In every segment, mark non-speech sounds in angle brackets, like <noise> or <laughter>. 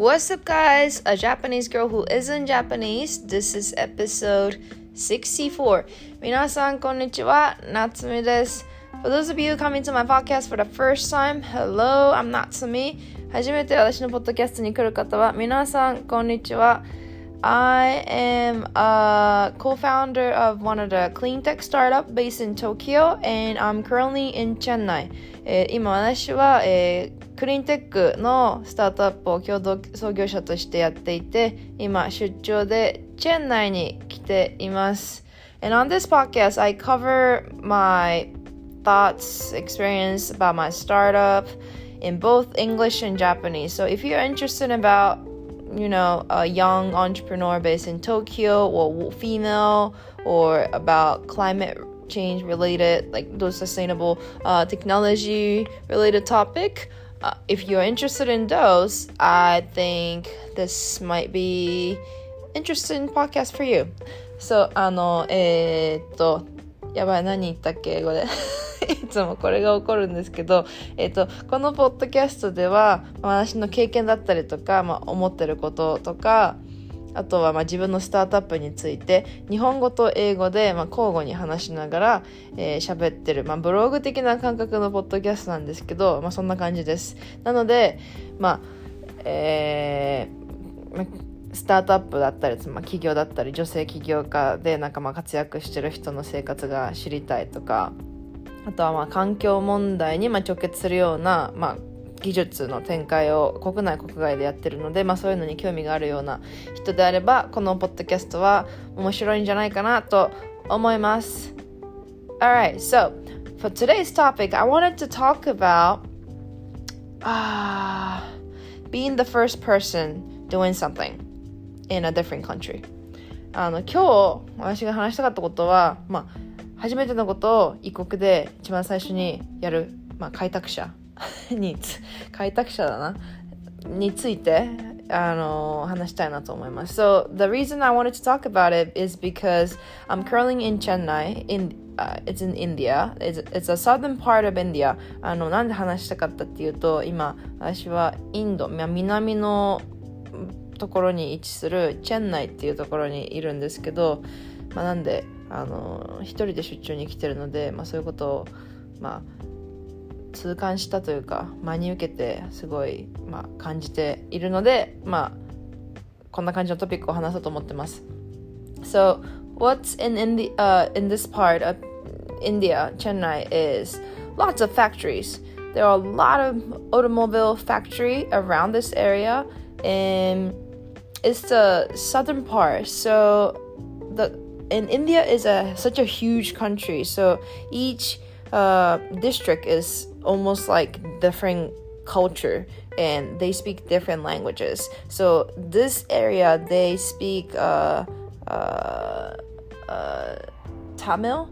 What's up, guys? A Japanese girl who isn't Japanese. This is episode 64. 皆さん、こんにちは。夏美です。For those of you coming to my podcast for the first time, hello, I'm Natsumi. 初めて私のポッドキャストに来る方は、皆さん、こんにちは。I am a co-founder of one of the clean tech startup based in Tokyo and I'm currently in Chennai. えー、今私は、えー、 クリーンテックのスタートアップを共同創業者としてやっていて、今出張でチェン内に来ています。And on this podcast, I cover my thoughts, experience about my startup in both English and Japanese. So if you're interested about, you know, a young entrepreneur based in Tokyo or female or about climate change related, like those sustainable uh, technology related topic, if you're interested in those, I think this might be interesting podcast for you. So, あの、えー、っと、やばい、何言ったっけ英語で。いつもこれが起こるんですけど、えっと、このポッドキャストでは、私の経験だったりとか、まあ、思ってることとか、あとはま自分のスタートアップについて日本語と英語でま交互に話しながら喋、えー、ってる、まあ、ブログ的な感覚のポッドキャストなんですけど、まあ、そんな感じです。なので、まあえー、スタートアップだったり、まあ、企業だったり女性起業家でなんかまあ活躍してる人の生活が知りたいとかあとはまあ環境問題にまあ直結するような、まあ、技術の展開を国内国外でやってるので、まあ、そういうのに興味があるような人であればこのポッドキャストは面白いんじゃないかなと思います。Alright, so for today's topic I wanted to talk about uh, being the first person doing something in a different country. あの今日私が話したかったことは、まあ、初めてのことを異国で一番最初にやる、まあ、開拓者に開拓者だなについてあの話したいなと思います。So the reason I wanted to talk about it is because I'm currently in Chennai in uh, it's in India. It's, it's a southern part of India. あのなんで話したかったっていうと今私はインド南のところに位置するチェンナイっていうところにいるんですけど、まあ、なんであの一人で出張に来てるので、まあ、そういうことをまあ痛感したというか真に受けてすごい、まあ、感じているので、まあ、こんな感じのトピックを話そうと思ってます。So, what's in, in, the, uh, in this part of India, Chennai, is lots of factories. There are a lot of automobile factory around this area, and it's the southern part. So, the and India is a such a huge country. So each uh, district is almost like different culture and they speak different languages. So this area they speak uh, uh, uh, Tamil,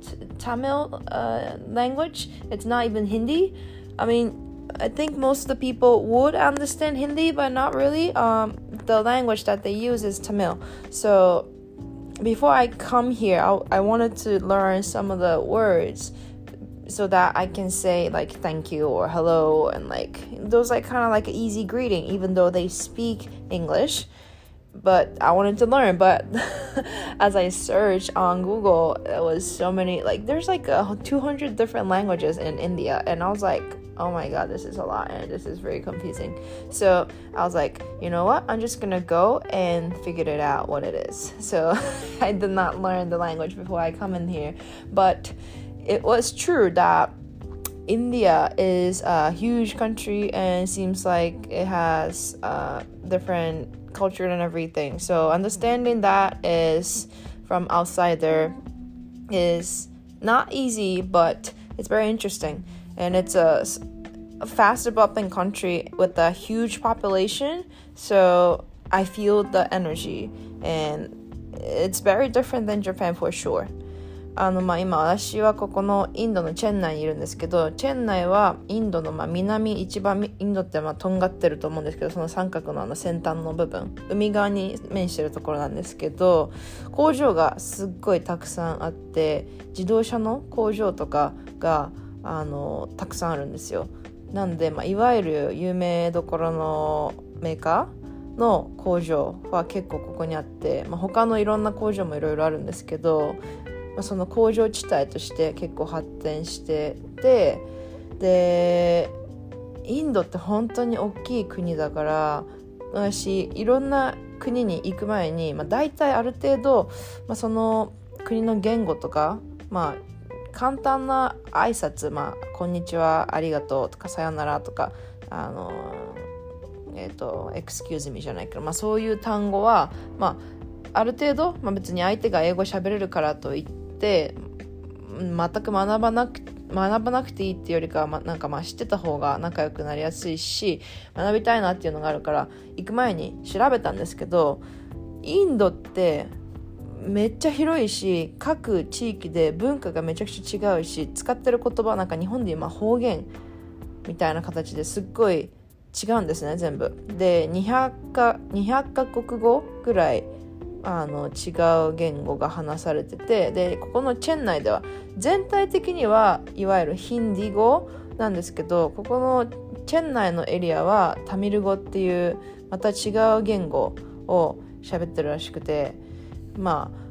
T- Tamil uh, language. It's not even Hindi. I mean, I think most of the people would understand Hindi, but not really. Um, the language that they use is Tamil. So before I come here, I, I wanted to learn some of the words so that I can say like thank you or hello and like those like kind of like an easy greeting even though they speak English. But I wanted to learn but <laughs> as I searched on Google it was so many like there's like uh, 200 different languages in India and I was like oh my god this is a lot and this is very confusing. So I was like you know what? I'm just gonna go and figure it out what it is. So <laughs> I did not learn the language before I come in here but it was true that India is a huge country and seems like it has different culture and everything. So understanding that is from outsider is not easy, but it's very interesting. And it's a, a fast developing country with a huge population. So I feel the energy, and it's very different than Japan for sure. あのまあ、今私はここのインドのチェンナイにいるんですけどチェンナイはインドのまあ南一番インドってまあとんがってると思うんですけどその三角のあの先端の部分。海側に面してるところなんですけど工場がすっごいたくさんあって自動車の工場とかがあのたくさんあるんですよ。なんで、まあ、いわゆる有名どころのメーカーの工場は結構ここにあって、まあ、他のいろんな工場もいろいろあるんですけど、その工場地帯として結構発展しててでインドって本当に大きい国だから私いろんな国に行く前に、まあ、大体ある程度、まあ、その国の言語とか、まあ、簡単な挨拶、まあ、こんにちは、ありがとうとか、さよならとか、あの、えっ、ー、と、excuse me じゃないけど、まあ、そういう単語は、まあ、ある程度、まあ、別に相手が英語喋れるからといって、全く学ばなく学ばなくていいっていうよりかは、ま、なんかまあ知ってた方が仲良くなりやすいし学びたいなっていうのがあるから行く前に調べたんですけどインドってめっちゃ広いし各地域で文化がめちゃくちゃ違うし使ってる言葉なんか日本で今方言みたいな形ですっごい違うんですね全部。で200か ,200 か国語ぐらいあの違う言語が話されててでここのチェン内では全体的にはいわゆるヒンディ語なんですけどここのチェン内のエリアはタミル語っていうまた違う言語を喋ってるらしくてまあ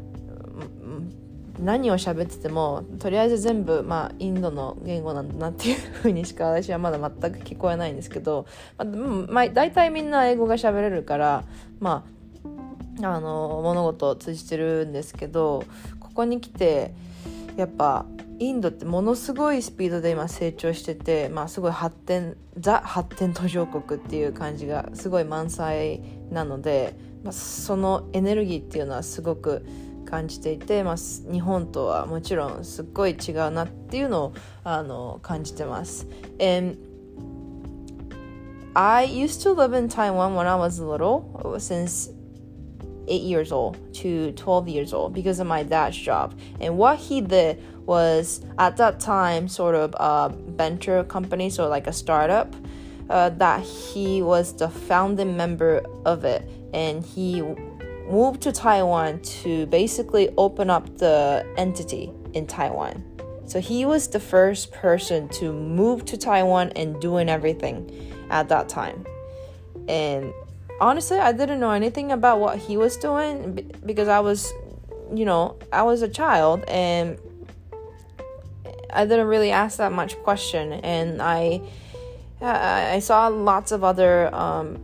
何を喋っててもとりあえず全部、まあ、インドの言語なんだなっていうふうにしか私はまだ全く聞こえないんですけど、まあ、まあ、大体みんな英語が喋れるからまああの物事を通じてるんですけどここに来てやっぱインドってものすごいスピードで今成長してて、まあ、すごい発展ザ発展途上国っていう感じがすごい満載なので、まあ、そのエネルギーっていうのはすごく感じていて、まあ、日本とはもちろんすっごい違うなっていうのをあの感じてます。And I used to live in Taiwan when I was little, since 8 years old to 12 years old because of my dad's job. And what he did was at that time sort of a venture company, so like a startup, uh, that he was the founding member of it. And he moved to Taiwan to basically open up the entity in Taiwan. So he was the first person to move to Taiwan and doing everything at that time. And honestly, I didn't know anything about what he was doing because I was, you know, I was a child and I didn't really ask that much question. And I, I saw lots of other um,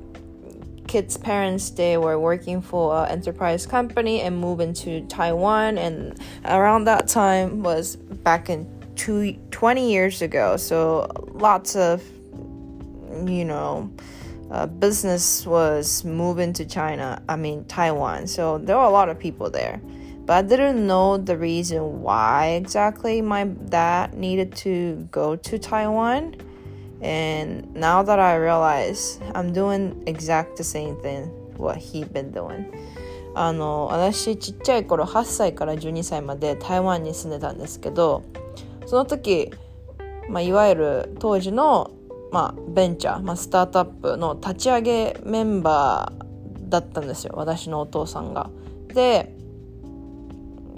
kids' parents they were working for an enterprise company and moved into Taiwan. And around that time was back in two, 20 years ago. So lots of, you know, uh, business was moving to China, I mean, Taiwan. So there were a lot of people there. But I didn't know the reason why exactly my dad needed to go to Taiwan. And now that I realize I'm doing exact the same thing what he been doing. あの私ちっちゃい頃8歳から12歳まで台湾に住んでたんですけどその時、まあ、いわゆる当時の まあ、ベンチャー、まあ、スタートアップの立ち上げメンバーだったんですよ私のお父さんが。で、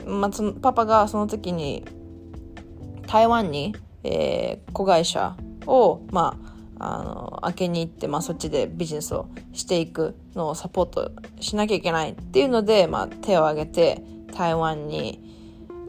まあ、そのパパがその時に台湾に、えー、子会社を、まあ、あの開けに行って、まあ、そっちでビジネスをしていくのをサポートしなきゃいけないっていうので、まあ、手を挙げて台湾に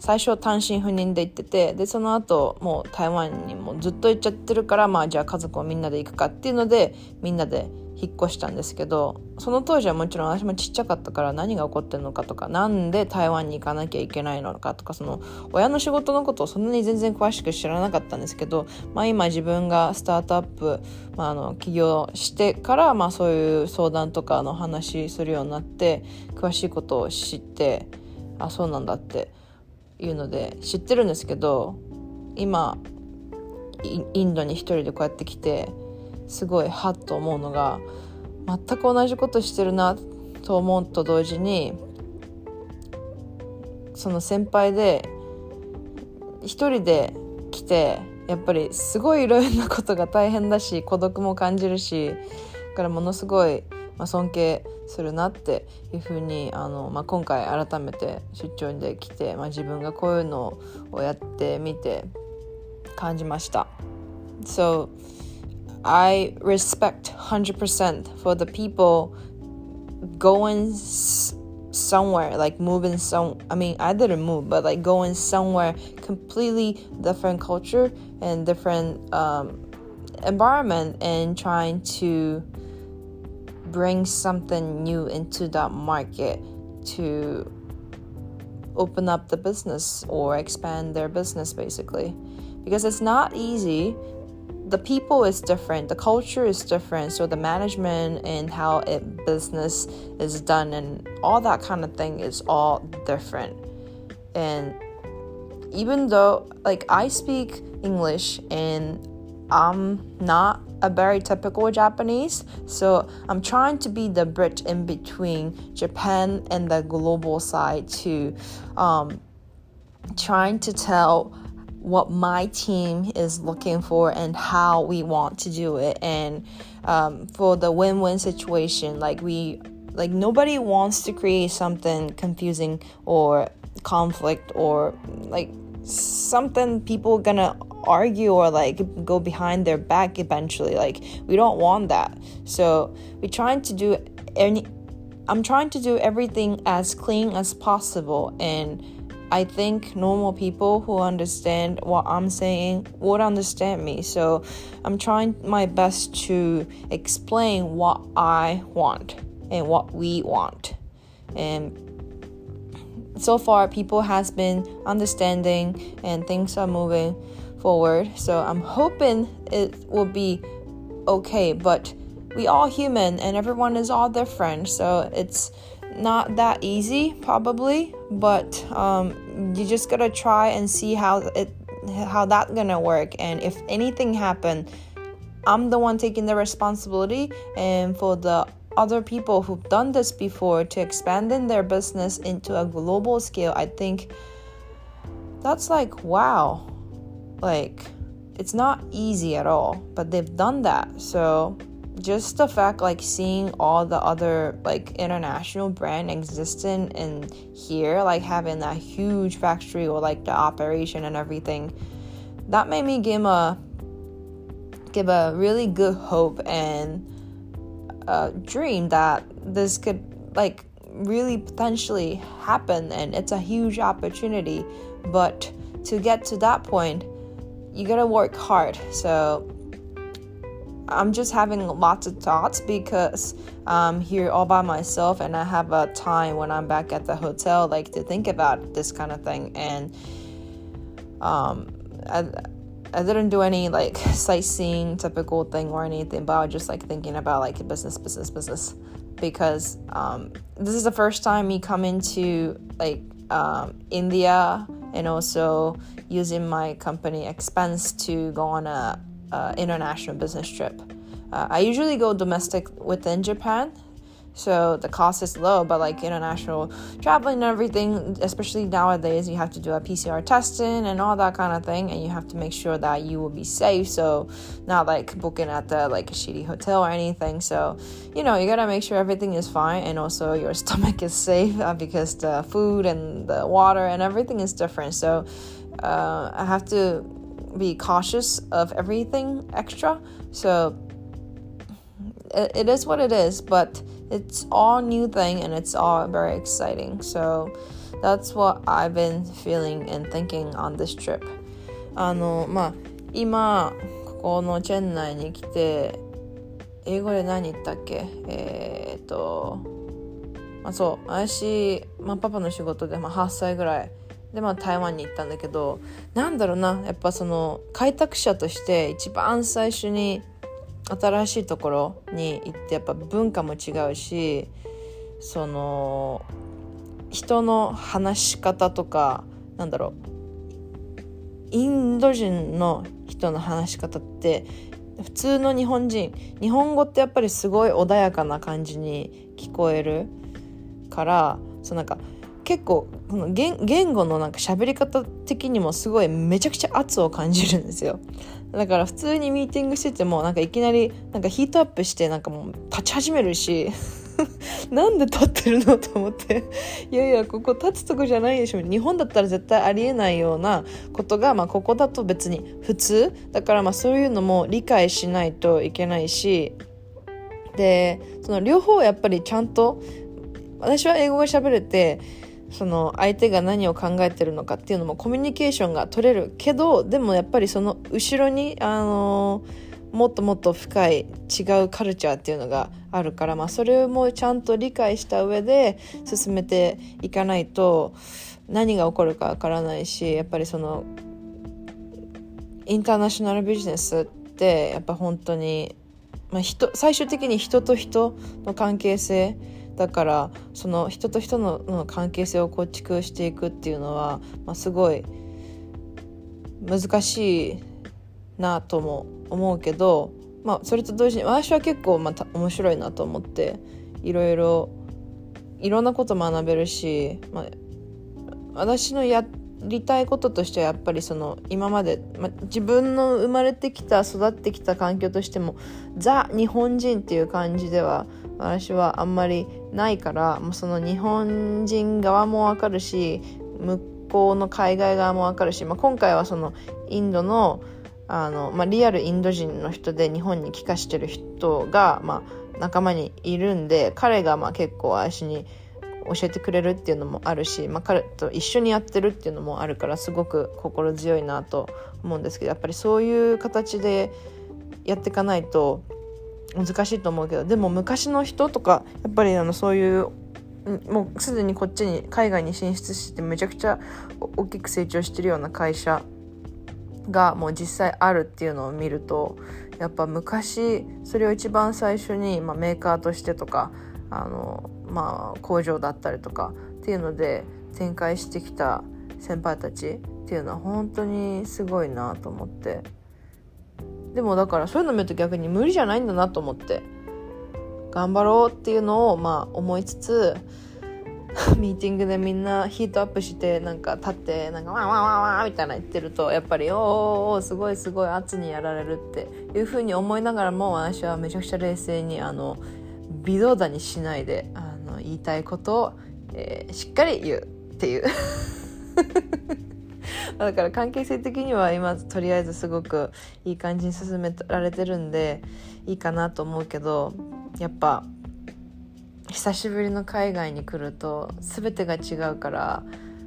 最初単身赴任で行っててでその後もう台湾にもずっと行っちゃってるからまあじゃあ家族をみんなで行くかっていうのでみんなで引っ越したんですけどその当時はもちろん私もちっちゃかったから何が起こってるのかとかなんで台湾に行かなきゃいけないのかとかその親の仕事のことをそんなに全然詳しく知らなかったんですけど、まあ、今自分がスタートアップ、まあ、あの起業してから、まあ、そういう相談とかの話するようになって詳しいことを知ってあそうなんだっていうので知ってるんですけど今インドに一人でこうやって来てすごいハッと思うのが全く同じことしてるなと思うと同時にその先輩で一人で来てやっぱりすごいいろいろなことが大変だし孤独も感じるしだからものすごい、まあ、尊敬するなっていうふうにあの、まあ、今回改めて出張で来て、まあ、自分がこういうのをやってみて感じました。So I respect 100% for the people going somewhere like moving some i mean i didn't move but like going somewhere completely different culture and different um, environment and trying to bring something new into that market to open up the business or expand their business basically. Because it's not easy. The people is different. The culture is different. So the management and how it business is done and all that kind of thing is all different. And even though like i speak english and i'm not a very typical japanese. So i'm trying to be the bridge in between japan and the global side to um, trying to tell what my team is looking for and how we want to do it. And um, for the win-win situation like we like nobody wants to create something confusing or conflict or like something people gonna argue or like go behind their back eventually like we don't want that so we're trying to do any i'm trying to do everything as clean as possible and I think normal people who understand what I'm saying would understand me. So I'm trying my best to explain what I want and what we want. And so far people has been understanding and things are moving forward. So I'm hoping it will be okay, but we all human and everyone is all different. So it's not that easy probably but um, you just gotta try and see how it how that gonna work and if anything happen i'm the one taking the responsibility and for the other people who've done this before to expanding their business into a global scale i think that's like wow. Like it's not easy at all but they've done that. So just the fact like seeing all the other like international brand existing in here like having that huge factory or like the operation and everything that made me give a give a really good hope and a dream that this could like really potentially happen and it's a huge opportunity. But to get to that point you gotta work hard. So I'm just having lots of thoughts because I'm here all by myself and I have a time when I'm back at the hotel like to think about this kind of thing. And um I, I didn't do any like sightseeing typical thing or anything but I was just like thinking about like business business business because um, this is the first time me coming to like um, India and also using my company expense to go on a uh, international business trip. Uh, I usually go domestic within Japan, so the cost is low, but like international traveling and everything, especially nowadays, you have to do a PCR testing and all that kind of thing, and you have to make sure that you will be safe. So, not like booking at the like a shitty hotel or anything. So, you know, you gotta make sure everything is fine, and also your <laughs> stomach is safe uh, because the food and the water and everything is different. So, uh, I have to be cautious of everything extra. So it, it is what it is, but it's all new thing and it's all very exciting. So that's what I've been feeling and thinking on this trip. あのまあ今ここのチェン内に来て英語で何言ったっけえー、っとまあそう私、まあ、パパの仕事で、まあ、8歳ぐらいでまあ台湾に行ったんだけどなんだろうなやっぱその開拓者として一番最初に新しいところに行ってやっぱ文化も違うしその人の話し方とかなんだろうインド人の人の話し方って普通の日本人日本語ってやっぱりすごい穏やかな感じに聞こえるからそうなんか結構この言言語のなんか喋り方的にもすごいめちゃくちゃ圧を感じるんですよ。だから普通にミーティングしててもなんかいきなりなんかヒートアップしてなんかもう立ち始めるし <laughs> なんで立ってるのと思って。いやいやここ立つとこじゃないでしょ。日本だったら絶対ありえないようなことが、まあ、ここだと別に普通。だからまあそういうのも理解しないといけないし。でその両方やっぱりちゃんと私は英語が喋れてその相手が何を考えてるのかっていうのもコミュニケーションが取れるけどでもやっぱりその後ろにあのもっともっと深い違うカルチャーっていうのがあるから、まあ、それもちゃんと理解した上で進めていかないと何が起こるかわからないしやっぱりそのインターナショナルビジネスってやっぱ本当に、まあ人、最終的に人と人の関係性だからその人と人の関係性を構築していくっていうのは、まあ、すごい難しいなとも思うけど、まあ、それと同時に私は結構また面白いなと思っていろいろいろんなこと学べるし、まあ、私のやりたいこととしてはやっぱりその今まで、ま、自分の生まれてきた育ってきた環境としてもザ日本人っていう感じでは私はあんまりないからもうその日本人側もわかるし向こうの海外側もわかるし、まあ、今回はそのインドのあの、まあ、リアルインド人の人で日本に帰化してる人が、まあ、仲間にいるんで彼がまあ結構私に教えてくれるっていうのもあるし、まあ、彼と一緒にやってるっていうのもあるからすごく心強いなと思うんですけどやっぱりそういう形でやっていかないと難しいと思うけどでも昔の人とかやっぱりあのそういうもうすでにこっちに海外に進出してめちゃくちゃ大きく成長してるような会社がもう実際あるっていうのを見るとやっぱ昔それを一番最初に、まあ、メーカーとしてとかあの、まあ、工場だったりとかっていうので展開してきた先輩たちっていうのは本当にすごいなと思って。でもだからそういうの見ると逆に無理じゃないんだなと思って。頑張ろうっていうのをまあ思いつつ <laughs> ミーティングでみんなヒートアップしてなんか立ってなんかワンワンワンワンみたいな言ってるとやっぱりおおすごいすごい圧にやられるっていうふうに思いながらも私はめちゃくちゃ冷静にあの微動だにしないであの言いたいことを、えー、しっかり言うっていう。<laughs> だから関係性的には今とりあえずすごくいい感じに進められてるんでいいかなと思うけどやっぱ久しぶりの海外に来ると全てが違うから、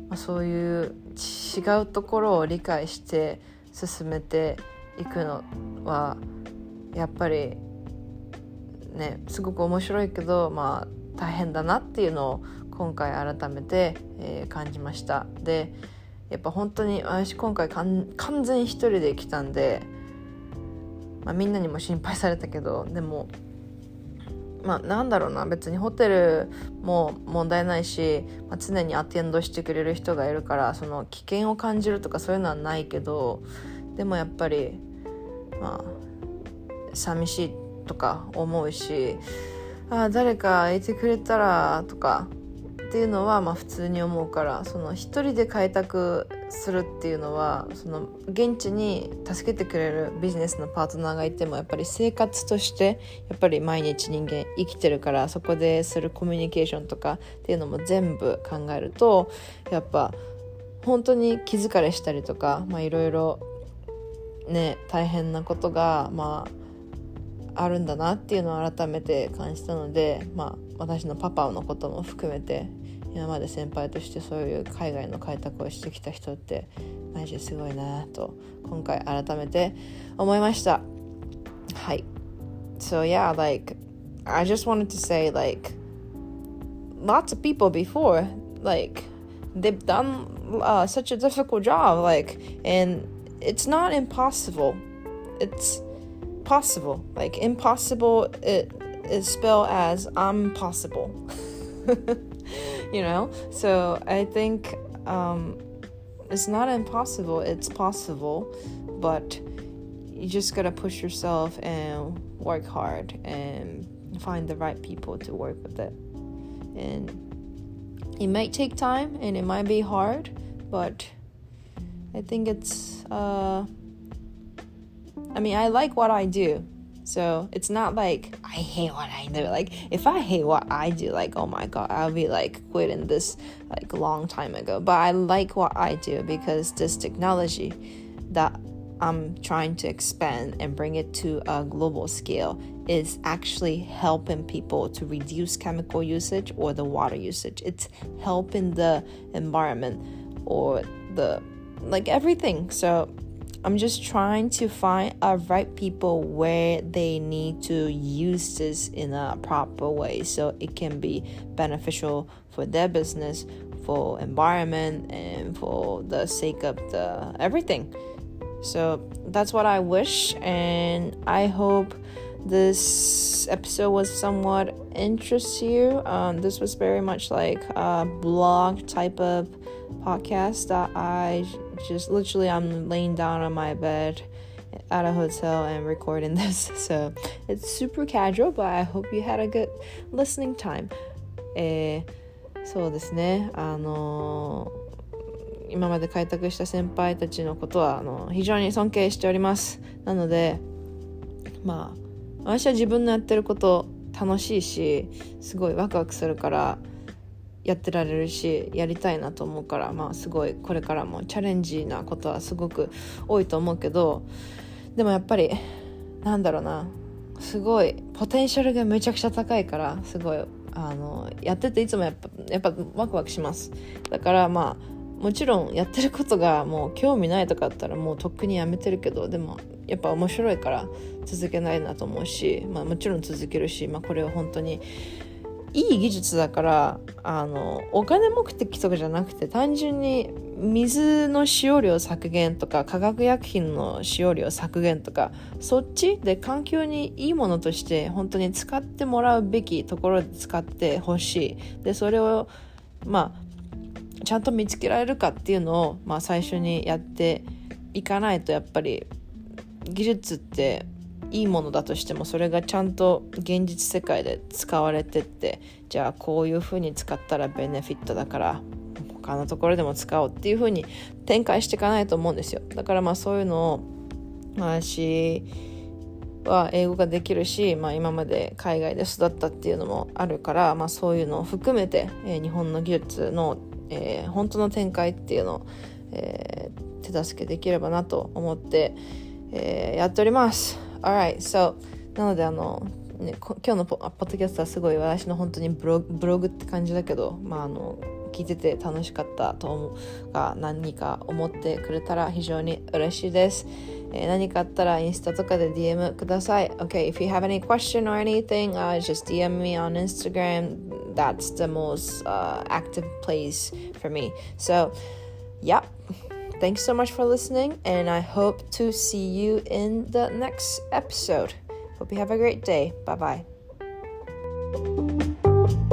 まあ、そういう違うところを理解して進めていくのはやっぱりねすごく面白いけどまあ大変だなっていうのを今回改めて、えー、感じました。でやっぱ本当に私今回完全一人で来たんで、まあ、みんなにも心配されたけどでもまあ、なんだろうな別にホテルも問題ないし、まあ、常にアテンドしてくれる人がいるからその危険を感じるとかそういうのはないけどでもやっぱりまあ寂しいとか思うしあ誰かいてくれたらとかっていうのはまあ普通に思うからその一人で開拓するっていうのはその現地に助けてくれるビジネスのパートナーがいてもやっぱり生活としてやっぱり毎日人間生きてるからそこでするコミュニケーションとかっていうのも全部考えるとやっぱ本当に気疲れしたりとかいろいろね大変なことがまああるんだなっていうのを改めて感じたので、まあ、私のパパのことも含めて今まで先輩としてそういう海外の開拓をしてきた人ってマジですごいなと今回改めて思いましたはい So yeah like I just wanted to say like lots of people before like they've done uh, such a difficult job like and it's not impossible it's possible like impossible it is spelled as impossible <laughs> you know? So I think um, it's not impossible, it's possible, but you just gotta push yourself and work hard and find the right people to work with it. And it might take time and it might be hard, but I think it's, uh, I mean, I like what I do. So it's not like I hate what I do. Like if I hate what I do, like oh my god, I'll be like quitting this like long time ago. But I like what I do because this technology that I'm trying to expand and bring it to a global scale is actually helping people to reduce chemical usage or the water usage. It's helping the environment or the like everything. So I'm just trying to find a right people where they need to use this in a proper way so it can be beneficial for their business, for environment and for the sake of the everything. So that's what I wish and I hope this episode was somewhat interest you. Um, this was very much like a blog type of podcast that I just literally I'm laying down on my bed at a hotel and recording this. So it's super casual, but I hope you had a good listening time. えー、そうですね。あのー、今まで開拓した先輩たちのことはあの非常に尊敬しております。なので、まあ私は自分のやってること楽しいしすごいワクワクするからやってられるしやりたいなと思うからまあすごいこれからもチャレンジなことはすごく多いと思うけどでもやっぱりなんだろうなすごいポテンシャルがめちゃくちゃ高いからすごいあのやってていつもやっぱやっぱワクワクします。だからまあもちろんやってることがもう興味ないとかだったらもうとっくにやめてるけどでもやっぱ面白いから続けないなと思うし、まあ、もちろん続けるし、まあ、これは本当にいい技術だからあのお金目的とかじゃなくて単純に水の使用量削減とか化学薬品の使用量削減とかそっちで環境にいいものとして本当に使ってもらうべきところで使ってほしい。でそれをまあちゃんと見つけられるかっていうのを、まあ、最初にやっていかないとやっぱり技術っていいものだとしてもそれがちゃんと現実世界で使われてってじゃあこういうふうに使ったらベネフィットだから他のところでも使おうっていうふうに展開していかないと思うんですよだからまあそういうのを私は英語ができるし、まあ、今まで海外で育ったっていうのもあるから、まあ、そういうのを含めて、えー、日本の技術の、えー、本当の展開っていうのを、えー、手助けできればなと思って、えー、やっております。Alright, so なのであの、ね、今日のポッドキャストはすごい私の本当にブロブログって感じだけど、まあ、あの聞いてて楽しかったと思うが何か思ってくれたら非常に嬉しいです。えー、何かあったらインスタとかで DM ください。Okay, if you have any question or anything,、uh, just DM me on Instagram. That's the most、uh, active place for me. So, yeah. Thanks so much for listening, and I hope to see you in the next episode. Hope you have a great day. Bye bye.